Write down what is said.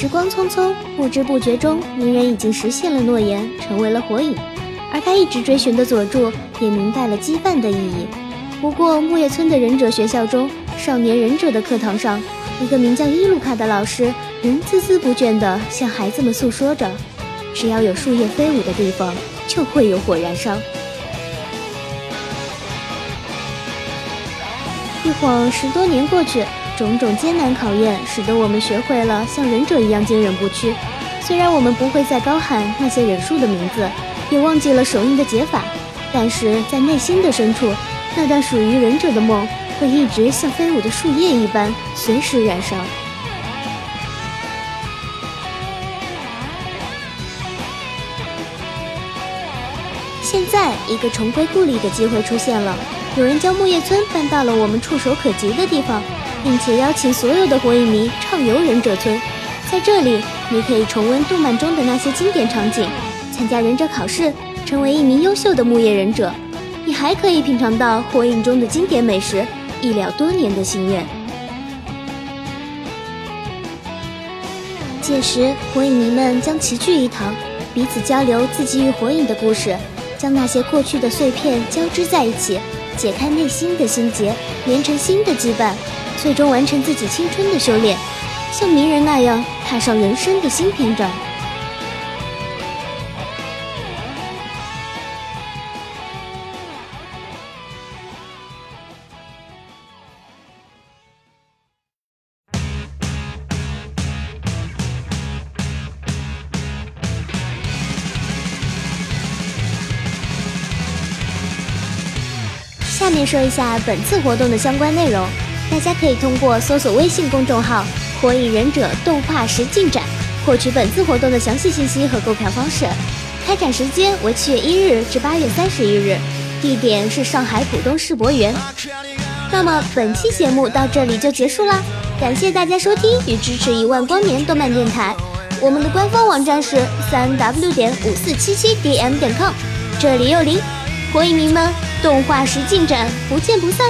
时光匆匆，不知不觉中，鸣人已经实现了诺言，成为了火影。而他一直追寻的佐助也明白了羁绊的意义。不过，木叶村的忍者学校中，少年忍者的课堂上，一个名叫伊鲁卡的老师仍孜孜不倦地向孩子们诉说着：只要有树叶飞舞的地方，就会有火燃烧。一晃十多年过去。种种艰难考验，使得我们学会了像忍者一样坚韧不屈。虽然我们不会再高喊那些忍术的名字，也忘记了手印的解法，但是在内心的深处，那段属于忍者的梦会一直像飞舞的树叶一般，随时燃烧。现在，一个重归故里的机会出现了，有人将木叶村搬到了我们触手可及的地方。并且邀请所有的火影迷畅游忍者村，在这里，你可以重温动漫中的那些经典场景，参加忍者考试，成为一名优秀的木叶忍者。你还可以品尝到火影中的经典美食，一了多年的心愿。届时，火影迷们将齐聚一堂，彼此交流自己与火影的故事，将那些过去的碎片交织在一起，解开内心的心结，连成新的羁绊。最终完成自己青春的修炼，像鸣人那样踏上人生的新篇章。下面说一下本次活动的相关内容。大家可以通过搜索微信公众号“火影忍者动画实进展”获取本次活动的详细信息和购票方式。开展时间为七月一日至八月三十一日，地点是上海浦东世博园。那么本期节目到这里就结束啦，感谢大家收听与支持一万光年动漫电台。我们的官方网站是三 w 点五四七七 dm 点 com。这里又林，火影迷们，动画时进展，不见不散。